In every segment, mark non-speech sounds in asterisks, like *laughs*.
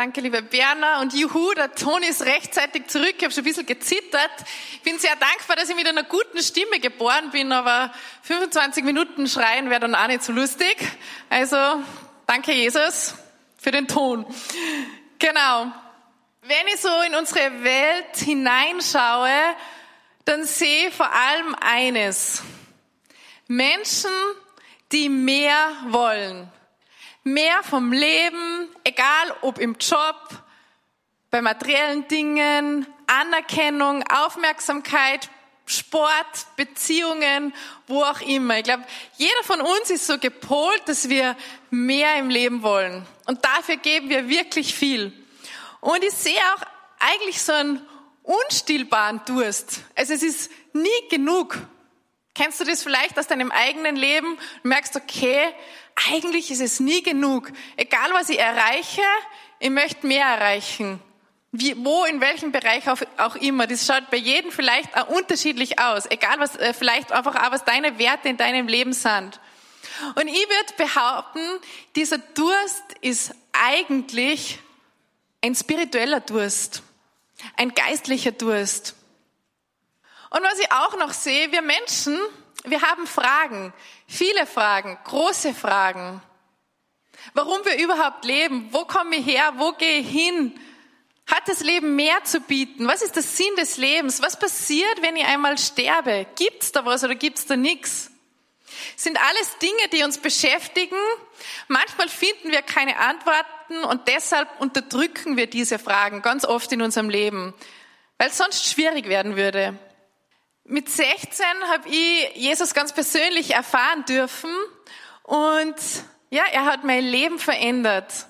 Danke, lieber Berner. Und juhu, der Ton ist rechtzeitig zurück. Ich habe schon ein bisschen gezittert. Ich bin sehr dankbar, dass ich mit einer guten Stimme geboren bin, aber 25 Minuten schreien wäre dann auch nicht so lustig. Also, danke, Jesus, für den Ton. Genau. Wenn ich so in unsere Welt hineinschaue, dann sehe ich vor allem eines. Menschen, die mehr wollen. Mehr vom Leben, egal ob im Job, bei materiellen Dingen, Anerkennung, Aufmerksamkeit, Sport, Beziehungen, wo auch immer. Ich glaube, jeder von uns ist so gepolt, dass wir mehr im Leben wollen. Und dafür geben wir wirklich viel. Und ich sehe auch eigentlich so einen unstillbaren Durst. Also es ist nie genug. Kennst du das vielleicht aus deinem eigenen Leben? Du merkst, okay, eigentlich ist es nie genug. Egal was ich erreiche, ich möchte mehr erreichen. Wie, wo, in welchem Bereich auch, auch immer. Das schaut bei jedem vielleicht auch unterschiedlich aus. Egal was, äh, vielleicht einfach auch, was deine Werte in deinem Leben sind. Und ich würde behaupten, dieser Durst ist eigentlich ein spiritueller Durst. Ein geistlicher Durst. Und was ich auch noch sehe, wir Menschen, wir haben Fragen, viele Fragen, große Fragen. Warum wir überhaupt leben? Wo komme ich her? Wo gehe ich hin? Hat das Leben mehr zu bieten? Was ist der Sinn des Lebens? Was passiert, wenn ich einmal sterbe? Gibt's da was oder gibt's da nichts? Sind alles Dinge, die uns beschäftigen. Manchmal finden wir keine Antworten und deshalb unterdrücken wir diese Fragen ganz oft in unserem Leben, weil es sonst schwierig werden würde. Mit 16 habe ich Jesus ganz persönlich erfahren dürfen und ja, er hat mein Leben verändert.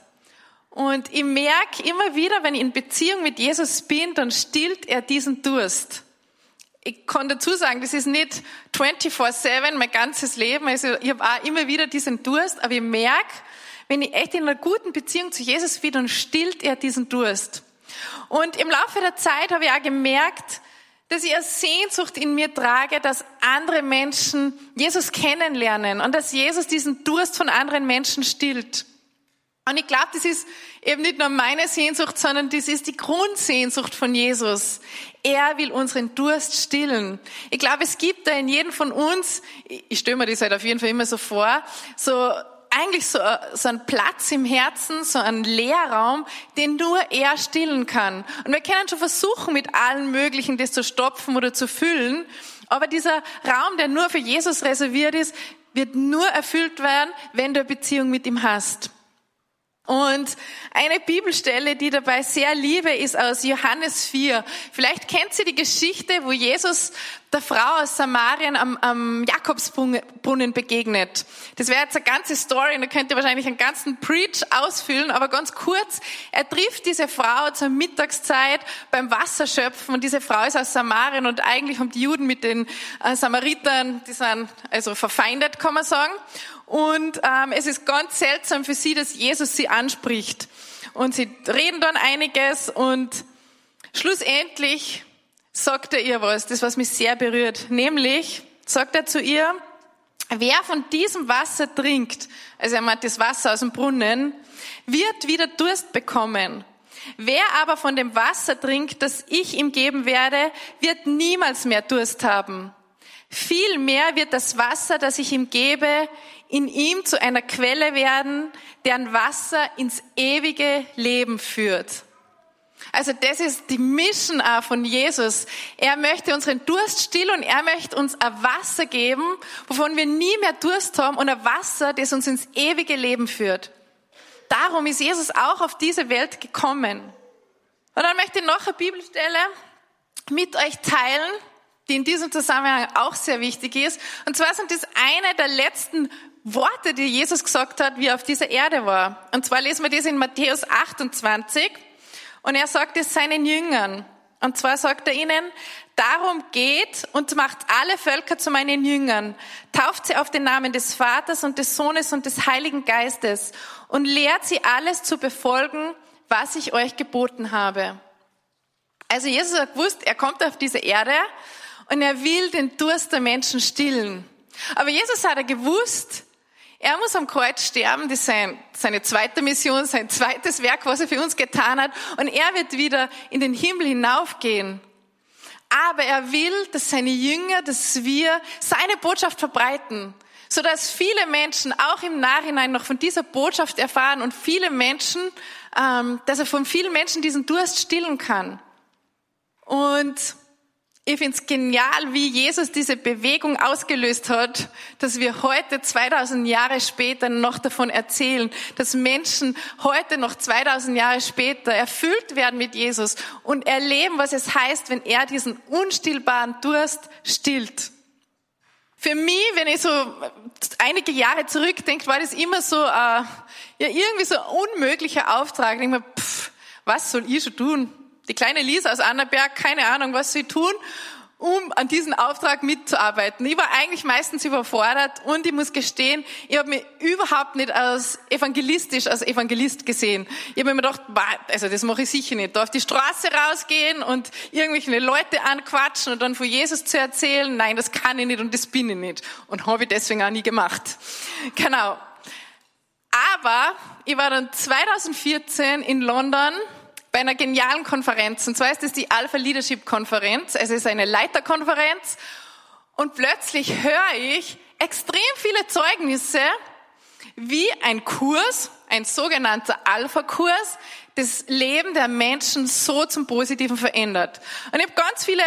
Und ich merke immer wieder, wenn ich in Beziehung mit Jesus bin, dann stillt er diesen Durst. Ich kann dazu sagen, das ist nicht 24-7 mein ganzes Leben. Also ich habe auch immer wieder diesen Durst, aber ich merke, wenn ich echt in einer guten Beziehung zu Jesus bin, dann stillt er diesen Durst. Und im Laufe der Zeit habe ich auch gemerkt, dass ich eine Sehnsucht in mir trage, dass andere Menschen Jesus kennenlernen und dass Jesus diesen Durst von anderen Menschen stillt. Und ich glaube, das ist eben nicht nur meine Sehnsucht, sondern das ist die Grundsehnsucht von Jesus. Er will unseren Durst stillen. Ich glaube, es gibt da in jedem von uns, ich stelle mir das halt auf jeden Fall immer so vor, so eigentlich so, so ein Platz im Herzen, so ein Leerraum, den nur er stillen kann. Und wir können schon versuchen, mit allen Möglichen das zu stopfen oder zu füllen. Aber dieser Raum, der nur für Jesus reserviert ist, wird nur erfüllt werden, wenn du eine Beziehung mit ihm hast. Und eine Bibelstelle, die dabei sehr liebe, ist aus Johannes 4. Vielleicht kennt sie die Geschichte, wo Jesus der Frau aus Samarien am, am Jakobsbrunnen begegnet. Das wäre jetzt eine ganze Story und da könnt ihr wahrscheinlich einen ganzen Preach ausfüllen, aber ganz kurz. Er trifft diese Frau zur Mittagszeit beim Wasserschöpfen und diese Frau ist aus Samarien und eigentlich haben die Juden mit den äh, Samaritern, die sind also verfeindet, kann man sagen. Und ähm, es ist ganz seltsam für sie, dass Jesus sie anspricht. Und sie reden dann einiges und schlussendlich sagt er ihr was, das was mich sehr berührt. Nämlich sagt er zu ihr, wer von diesem Wasser trinkt, also er meint das Wasser aus dem Brunnen, wird wieder Durst bekommen. Wer aber von dem Wasser trinkt, das ich ihm geben werde, wird niemals mehr Durst haben. Vielmehr wird das Wasser, das ich ihm gebe, in ihm zu einer Quelle werden, deren Wasser ins ewige Leben führt. Also das ist die Mission von Jesus. Er möchte unseren Durst stillen und er möchte uns ein Wasser geben, wovon wir nie mehr Durst haben und ein Wasser, das uns ins ewige Leben führt. Darum ist Jesus auch auf diese Welt gekommen. Und dann möchte ich noch eine Bibelstelle mit euch teilen, die in diesem Zusammenhang auch sehr wichtig ist. Und zwar sind das eine der letzten Worte, die Jesus gesagt hat, wie er auf dieser Erde war. Und zwar lesen wir das in Matthäus 28. Und er sagt es seinen Jüngern. Und zwar sagt er ihnen, darum geht und macht alle Völker zu meinen Jüngern, tauft sie auf den Namen des Vaters und des Sohnes und des Heiligen Geistes und lehrt sie alles zu befolgen, was ich euch geboten habe. Also Jesus hat gewusst, er kommt auf diese Erde und er will den Durst der Menschen stillen. Aber Jesus hat er gewusst, Er muss am Kreuz sterben, das ist sein, seine zweite Mission, sein zweites Werk, was er für uns getan hat. Und er wird wieder in den Himmel hinaufgehen. Aber er will, dass seine Jünger, dass wir seine Botschaft verbreiten, sodass viele Menschen auch im Nachhinein noch von dieser Botschaft erfahren und viele Menschen, ähm, dass er von vielen Menschen diesen Durst stillen kann. Und ich finde es genial, wie Jesus diese Bewegung ausgelöst hat, dass wir heute 2000 Jahre später noch davon erzählen, dass Menschen heute noch 2000 Jahre später erfüllt werden mit Jesus und erleben, was es heißt, wenn er diesen unstillbaren Durst stillt. Für mich, wenn ich so einige Jahre zurückdenke, war das immer so, äh, ja, irgendwie so ein unmöglicher Auftrag. Ich denke mir, pff, was soll ich schon tun? Die kleine Lisa aus Annaberg, keine Ahnung, was sie tun, um an diesen Auftrag mitzuarbeiten. Ich war eigentlich meistens überfordert und ich muss gestehen, ich habe mich überhaupt nicht als evangelistisch, als Evangelist gesehen. Ich habe mir gedacht, also das mache ich sicher nicht. Da auf die Straße rausgehen und irgendwelche Leute anquatschen und dann von Jesus zu erzählen, nein, das kann ich nicht und das bin ich nicht. Und habe ich deswegen auch nie gemacht. Genau. Aber ich war dann 2014 in London bei einer genialen Konferenz. Und zwar ist es die Alpha Leadership Konferenz. Es ist eine Leiterkonferenz. Und plötzlich höre ich extrem viele Zeugnisse, wie ein Kurs, ein sogenannter Alpha-Kurs, das Leben der Menschen so zum Positiven verändert. Und ich habe ganz viele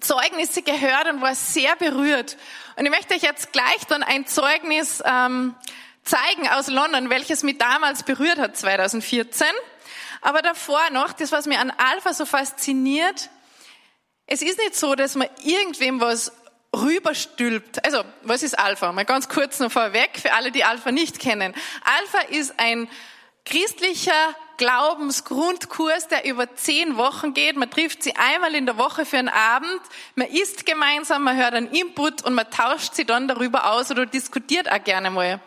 Zeugnisse gehört und war sehr berührt. Und ich möchte euch jetzt gleich dann ein Zeugnis ähm, zeigen aus London, welches mich damals berührt hat, 2014. Aber davor noch, das, was mir an Alpha so fasziniert, es ist nicht so, dass man irgendwem was rüberstülpt. Also, was ist Alpha? Mal ganz kurz noch vorweg, für alle, die Alpha nicht kennen. Alpha ist ein christlicher Glaubensgrundkurs, der über zehn Wochen geht. Man trifft sie einmal in der Woche für einen Abend, man isst gemeinsam, man hört einen Input und man tauscht sie dann darüber aus oder diskutiert auch gerne mal.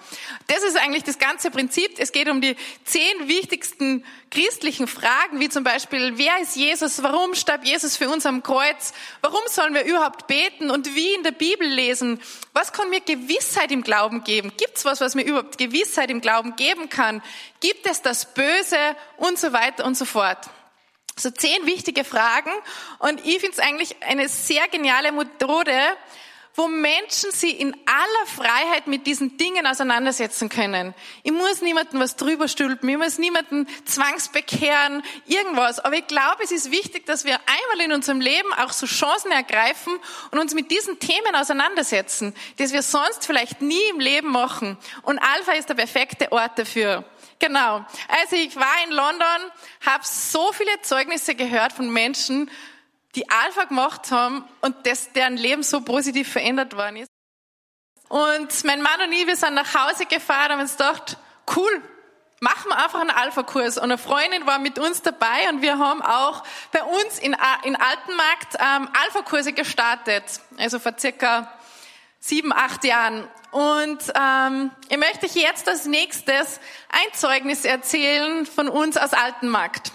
Das ist eigentlich das ganze Prinzip. Es geht um die zehn wichtigsten christlichen Fragen, wie zum Beispiel, wer ist Jesus? Warum starb Jesus für uns am Kreuz? Warum sollen wir überhaupt beten und wie in der Bibel lesen? Was kann mir Gewissheit im Glauben geben? Gibt es was, was mir überhaupt Gewissheit im Glauben geben kann? Gibt es das Böse und so weiter und so fort? So zehn wichtige Fragen und ich finde es eigentlich eine sehr geniale Methode, wo Menschen sie in aller Freiheit mit diesen Dingen auseinandersetzen können. Ich muss niemanden was drüber stülpen, ich muss niemanden zwangsbekehren, irgendwas. Aber ich glaube, es ist wichtig, dass wir einmal in unserem Leben auch so Chancen ergreifen und uns mit diesen Themen auseinandersetzen, das wir sonst vielleicht nie im Leben machen. Und Alpha ist der perfekte Ort dafür. Genau. Also ich war in London, habe so viele Zeugnisse gehört von Menschen, die Alpha gemacht haben und das, deren Leben so positiv verändert worden ist. Und mein Mann und ich, wir sind nach Hause gefahren und haben uns gedacht, cool, machen wir einfach einen Alpha-Kurs. Und eine Freundin war mit uns dabei und wir haben auch bei uns in, in Altenmarkt ähm, Alpha-Kurse gestartet. Also vor circa sieben, acht Jahren. Und ähm, ich möchte euch jetzt als nächstes ein Zeugnis erzählen von uns aus Altenmarkt.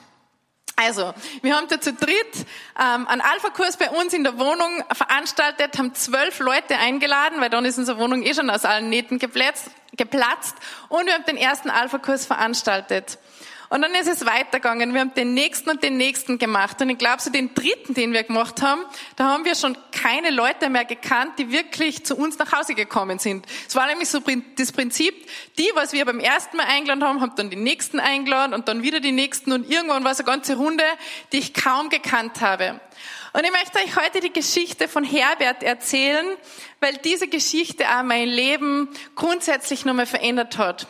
Also, wir haben da zu dritt ähm, einen Alpha-Kurs bei uns in der Wohnung veranstaltet, haben zwölf Leute eingeladen, weil dann ist unsere Wohnung eh schon aus allen Nähten geplatzt, geplatzt und wir haben den ersten Alpha-Kurs veranstaltet. Und dann ist es weitergegangen. Wir haben den nächsten und den nächsten gemacht. Und ich glaube, so den dritten, den wir gemacht haben, da haben wir schon keine Leute mehr gekannt, die wirklich zu uns nach Hause gekommen sind. Es war nämlich so das Prinzip, die, was wir beim ersten Mal eingeladen haben, haben dann die nächsten eingeladen und dann wieder die nächsten und irgendwann war es eine ganze Runde, die ich kaum gekannt habe. Und ich möchte euch heute die Geschichte von Herbert erzählen, weil diese Geschichte auch mein Leben grundsätzlich nochmal verändert hat.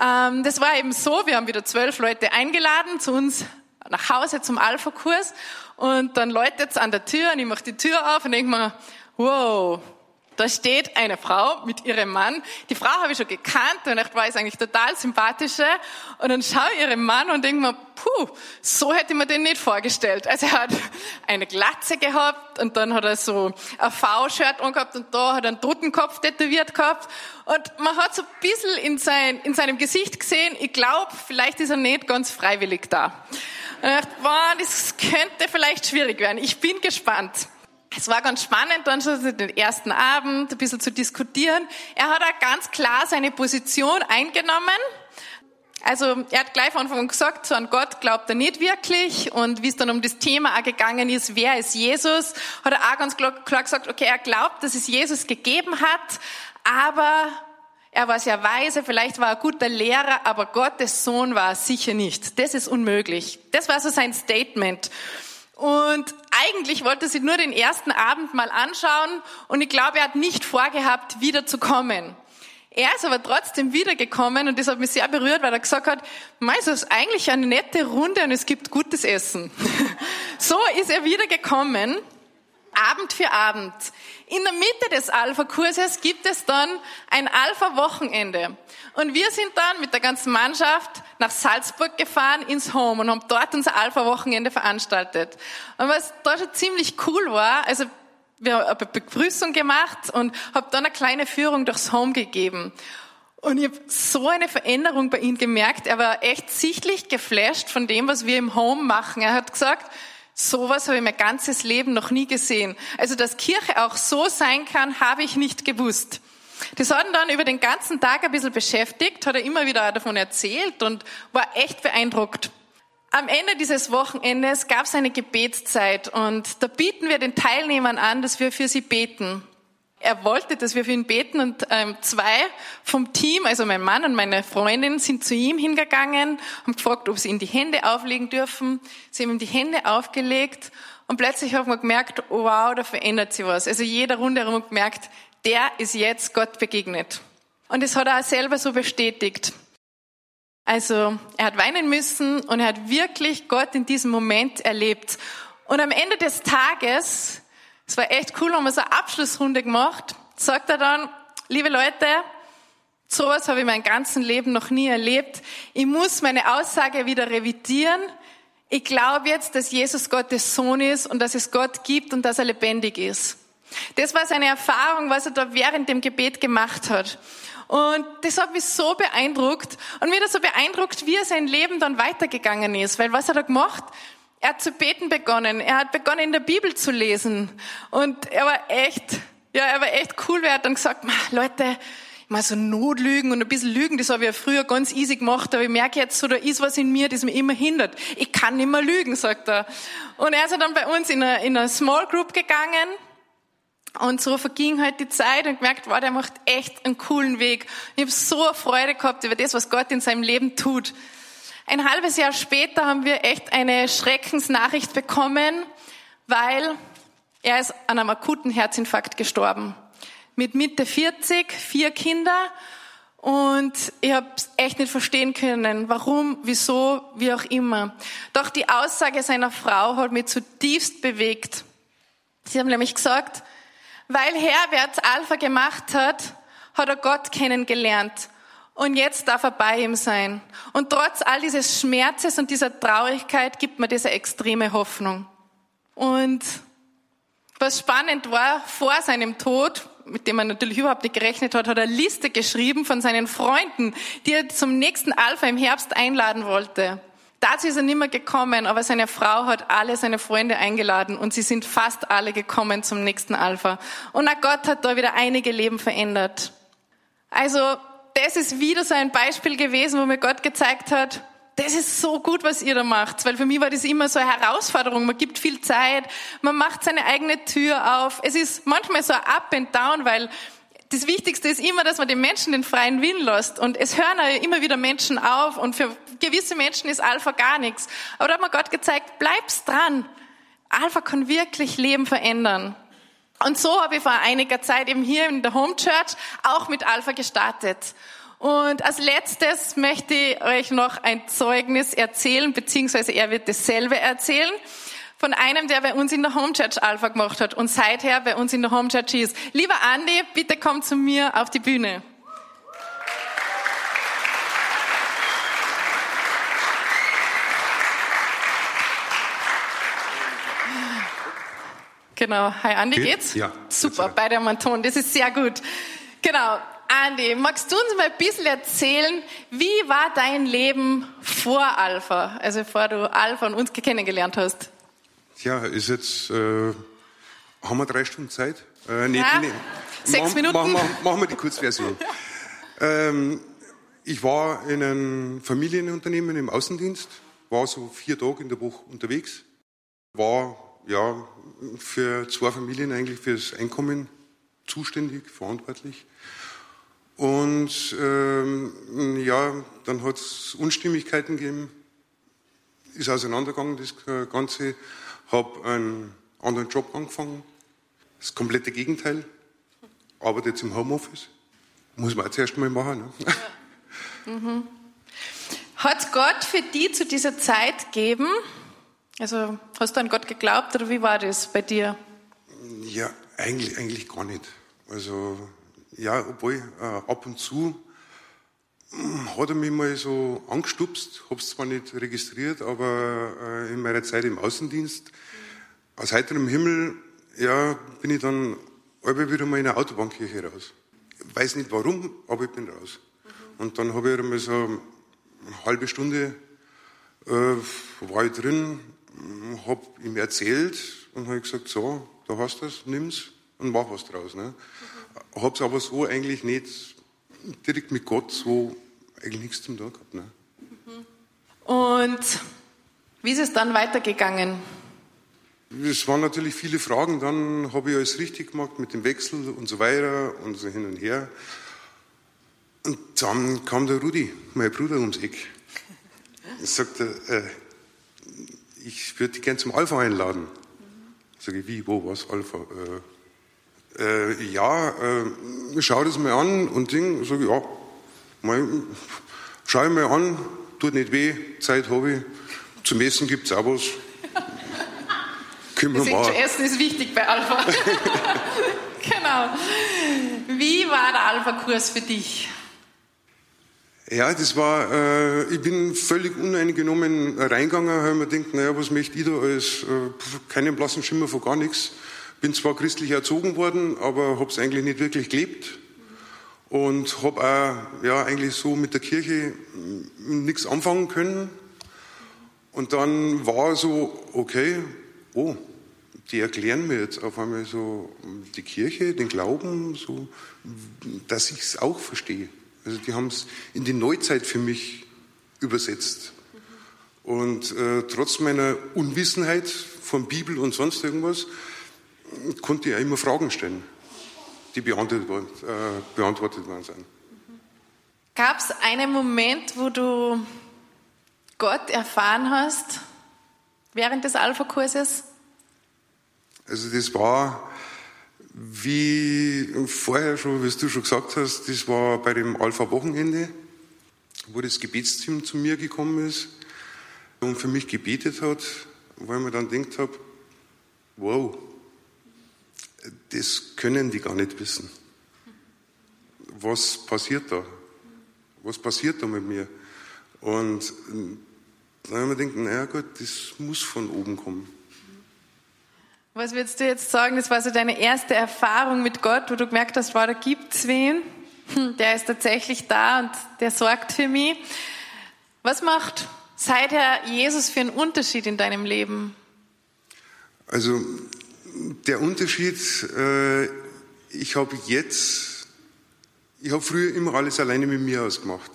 Ähm, das war eben so, wir haben wieder zwölf Leute eingeladen zu uns nach Hause zum Alpha-Kurs. Und dann läutet es an der Tür und ich mache die Tür auf und denke mir, wow, da steht eine Frau mit ihrem Mann. Die Frau habe ich schon gekannt und ich weiß eigentlich total sympathische. Und dann schaue ich ihren Mann und denke mir, puh, so hätte ich mir den nicht vorgestellt. Also er hat *laughs* eine Glatze gehabt und dann hat er so ein V-Shirt angehabt und da hat er einen Totenkopf tätowiert gehabt. Und man hat so ein bisschen in, sein, in seinem Gesicht gesehen, ich glaube, vielleicht ist er nicht ganz freiwillig da. Und ich dachte, wow, das könnte vielleicht schwierig werden. Ich bin gespannt. Es war ganz spannend, dann schon den ersten Abend ein bisschen zu diskutieren. Er hat auch ganz klar seine Position eingenommen. Also er hat gleich von Anfang an gesagt, so an Gott glaubt er nicht wirklich. Und wie es dann um das Thema auch gegangen ist, wer ist Jesus, hat er auch ganz klar gesagt, okay, er glaubt, dass es Jesus gegeben hat, aber er war sehr weise, vielleicht war er ein guter Lehrer, aber Gottes Sohn war er sicher nicht. Das ist unmöglich. Das war so sein Statement. Und eigentlich wollte sie nur den ersten Abend mal anschauen und ich glaube, er hat nicht vorgehabt, wieder zu kommen. Er ist aber trotzdem wiedergekommen und das hat mich sehr berührt, weil er gesagt hat, es ist eigentlich eine nette Runde und es gibt gutes Essen. *laughs* so ist er wiedergekommen, Abend für Abend. In der Mitte des Alpha-Kurses gibt es dann ein Alpha-Wochenende. Und wir sind dann mit der ganzen Mannschaft nach Salzburg gefahren ins Home und haben dort unser Alpha-Wochenende veranstaltet. Und was da schon ziemlich cool war, also wir haben eine Begrüßung gemacht und habe dann eine kleine Führung durchs Home gegeben. Und ich habe so eine Veränderung bei ihm gemerkt. Er war echt sichtlich geflasht von dem, was wir im Home machen. Er hat gesagt, sowas habe ich mein ganzes Leben noch nie gesehen. Also, dass Kirche auch so sein kann, habe ich nicht gewusst. Das hat ihn dann über den ganzen Tag ein bisschen beschäftigt, hat er immer wieder davon erzählt und war echt beeindruckt. Am Ende dieses Wochenendes gab es eine Gebetszeit und da bieten wir den Teilnehmern an, dass wir für sie beten. Er wollte, dass wir für ihn beten und ähm, zwei vom Team, also mein Mann und meine Freundin, sind zu ihm hingegangen, haben gefragt, ob sie ihm die Hände auflegen dürfen. Sie haben ihm die Hände aufgelegt und plötzlich haben wir gemerkt, wow, da verändert sich was. Also jeder rundherum gemerkt, der ist jetzt Gott begegnet. Und das hat er auch selber so bestätigt. Also er hat weinen müssen und er hat wirklich Gott in diesem Moment erlebt. Und am Ende des Tages, es war echt cool, haben wir so eine Abschlussrunde gemacht, sagt er dann, liebe Leute, sowas habe ich mein ganzes Leben noch nie erlebt. Ich muss meine Aussage wieder revidieren. Ich glaube jetzt, dass Jesus Gottes Sohn ist und dass es Gott gibt und dass er lebendig ist. Das war seine Erfahrung, was er da während dem Gebet gemacht hat. Und das hat mich so beeindruckt. Und mir hat so beeindruckt, wie er sein Leben dann weitergegangen ist. Weil was er gemacht? Er hat zu beten begonnen. Er hat begonnen, in der Bibel zu lesen. Und er war echt, ja, er war echt cool. Er hat dann gesagt, Leute, mal so Notlügen und ein bisschen Lügen, das habe ich ja früher ganz easy gemacht, aber ich merke jetzt so, da ist was in mir, das mich immer hindert. Ich kann nicht mehr lügen, sagt er. Und er ist dann bei uns in eine, in eine Small Group gegangen und so verging halt die Zeit und gemerkt, wow, der macht echt einen coolen Weg. Ich habe so eine Freude gehabt über das, was Gott in seinem Leben tut. Ein halbes Jahr später haben wir echt eine Schreckensnachricht bekommen, weil er ist an einem akuten Herzinfarkt gestorben. Mit Mitte 40, vier Kinder und ich habe echt nicht verstehen können, warum, wieso, wie auch immer. Doch die Aussage seiner Frau hat mich zutiefst bewegt. Sie haben nämlich gesagt, weil Herbert Alpha gemacht hat, hat er Gott kennengelernt. Und jetzt darf er bei ihm sein. Und trotz all dieses Schmerzes und dieser Traurigkeit gibt mir diese extreme Hoffnung. Und was spannend war, vor seinem Tod, mit dem er natürlich überhaupt nicht gerechnet hat, hat er Liste geschrieben von seinen Freunden, die er zum nächsten Alpha im Herbst einladen wollte. Dazu ist er nicht mehr gekommen, aber seine Frau hat alle seine Freunde eingeladen und sie sind fast alle gekommen zum nächsten Alpha. Und auch Gott hat da wieder einige Leben verändert. Also, das ist wieder so ein Beispiel gewesen, wo mir Gott gezeigt hat, das ist so gut, was ihr da macht. Weil für mich war das immer so eine Herausforderung. Man gibt viel Zeit, man macht seine eigene Tür auf. Es ist manchmal so ein Up and Down, weil das Wichtigste ist immer, dass man den Menschen den freien Willen lässt. Und es hören ja immer wieder Menschen auf und für gewisse Menschen ist Alpha gar nichts. Aber da hat mir Gott gezeigt, bleib's dran. Alpha kann wirklich Leben verändern. Und so habe ich vor einiger Zeit eben hier in der Home Church auch mit Alpha gestartet. Und als letztes möchte ich euch noch ein Zeugnis erzählen, beziehungsweise er wird dasselbe erzählen von einem, der bei uns in der Home Church Alpha gemacht hat und seither bei uns in der Home Church ist. Lieber Andi, bitte komm zu mir auf die Bühne. Genau. Hi Andi, Geht? geht's? Ja. Super, beide am Ton, das ist sehr gut. Genau. Andi, magst du uns mal ein bisschen erzählen, wie war dein Leben vor Alpha, also bevor du Alpha und uns kennengelernt hast? Ja, ist jetzt äh, Haben wir drei Stunden Zeit? Äh, nee, Ja, nee. sechs Minuten. Machen wir, machen wir die Kurzversion. *laughs* ähm, ich war in einem Familienunternehmen im Außendienst, war so vier Tage in der Woche unterwegs, war ja für zwei Familien eigentlich fürs Einkommen zuständig, verantwortlich. Und ähm, ja, dann hat es Unstimmigkeiten gegeben, ist auseinandergegangen, das Ganze. Habe einen anderen Job angefangen, das komplette Gegenteil. Arbeite jetzt im Homeoffice. Muss man auch zuerst mal machen. Ne? Hat Gott für die zu dieser Zeit gegeben? Also hast du an Gott geglaubt oder wie war das bei dir? Ja, eigentlich, eigentlich gar nicht. Also, ja, obwohl äh, ab und zu hm, hat er mich mal so angestupst, hab's zwar nicht registriert, aber äh, in meiner Zeit im Außendienst, aus heiterem Himmel, ja, bin ich dann alle wieder mal in eine Autobahnkirche raus. Weiß nicht warum, aber ich bin raus. Und dann habe ich einmal so eine halbe Stunde äh, war ich drin, habe ihm erzählt und habe gesagt, so, da hast du es, nimm's und mach was draus. Ne? Habe es aber so eigentlich nicht direkt mit Gott so eigentlich nichts zum tun gehabt. Ne? Und wie ist es dann weitergegangen? Es waren natürlich viele Fragen, dann habe ich alles richtig gemacht mit dem Wechsel und so weiter und so hin und her. Und dann kam der Rudi, mein Bruder, ums Eck. Er sagte, äh, ich würde dich gern zum Alpha einladen. Sag ich, wie, wo, was, Alpha? Äh, äh, ja, äh, schau das mal an und Ding. Sag ich, ja, mal, schau ich mal an, tut nicht weh, Zeit habe ich. Zum Essen gibt's auch was. *laughs* Können Wir machen. Essen ist wichtig bei Alpha. *laughs* *laughs* genau. Wie war der Alpha-Kurs für dich? Ja, das war, äh, ich bin völlig uneingenommen reingegangen, habe mir gedacht, naja, was möchte ich da als, äh, keinen blassen Schimmer von gar nichts. Bin zwar christlich erzogen worden, aber habe es eigentlich nicht wirklich gelebt. Und habe auch, ja, eigentlich so mit der Kirche nichts anfangen können. Und dann war so, okay, oh, die erklären mir jetzt auf einmal so die Kirche, den Glauben, so, dass ich es auch verstehe. Also die haben es in die Neuzeit für mich übersetzt. Und äh, trotz meiner Unwissenheit von Bibel und sonst irgendwas konnte ich auch immer Fragen stellen, die beantwortet worden, äh, beantwortet worden sind. Gab es einen Moment, wo du Gott erfahren hast während des Alpha-Kurses? Also das war, wie vorher schon, wie du schon gesagt hast, das war bei dem Alpha-Wochenende, wo das Gebetsteam zu mir gekommen ist und für mich gebetet hat, weil ich mir dann gedacht habe, wow, das können die gar nicht wissen. Was passiert da? Was passiert da mit mir? Und dann habe ich mir gedacht, naja gut, das muss von oben kommen. Was würdest du jetzt sagen, das war so deine erste Erfahrung mit Gott, wo du gemerkt hast, wow, da gibt's wen, Hm, der ist tatsächlich da und der sorgt für mich. Was macht seither Jesus für einen Unterschied in deinem Leben? Also der Unterschied, äh, ich habe jetzt, ich habe früher immer alles alleine mit mir ausgemacht.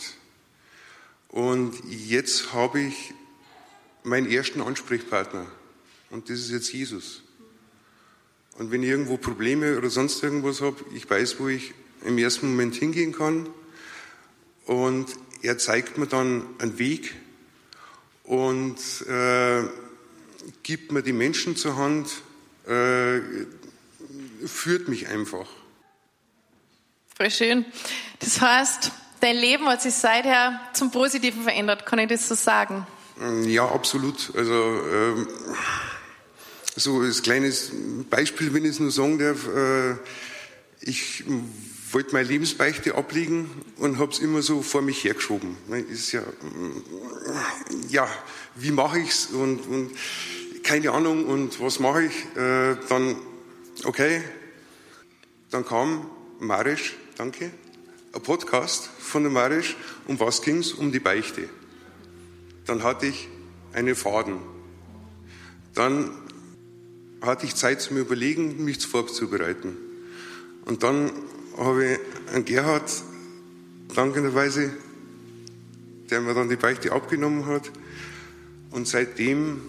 Und jetzt habe ich meinen ersten Ansprechpartner. Und das ist jetzt Jesus. Und wenn ich irgendwo Probleme oder sonst irgendwas habe, ich weiß, wo ich im ersten Moment hingehen kann. Und er zeigt mir dann einen Weg und äh, gibt mir die Menschen zur Hand, äh, führt mich einfach. Voll schön. Das heißt, dein Leben hat sich seither zum Positiven verändert, kann ich das so sagen? Ja, absolut. Also ähm, so als kleines Beispiel, wenn ich es nur sagen darf, äh, ich wollte meine Lebensbeichte ablegen und habe es immer so vor mich hergeschoben. Ne, Ist ja, mm, ja, wie mache ich's und, und keine Ahnung und was mache ich? Äh, dann, okay, dann kam Marisch, danke, ein Podcast von der Marisch. Um was ging's? Um die Beichte. Dann hatte ich einen Faden. Dann hatte ich Zeit zum Überlegen, mich vorzubereiten. Und dann habe ich einen Gerhard, dankenderweise, der mir dann die Beichte abgenommen hat. Und seitdem,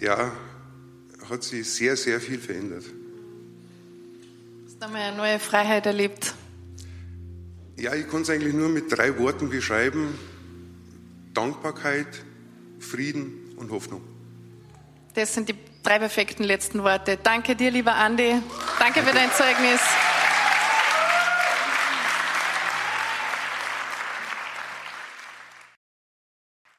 ja, hat sich sehr, sehr viel verändert. Hast du einmal eine neue Freiheit erlebt? Ja, ich kann es eigentlich nur mit drei Worten beschreiben. Dankbarkeit, Frieden und Hoffnung. Das sind die drei perfekten letzten Worte. Danke dir, lieber Andi. Danke für dein Zeugnis.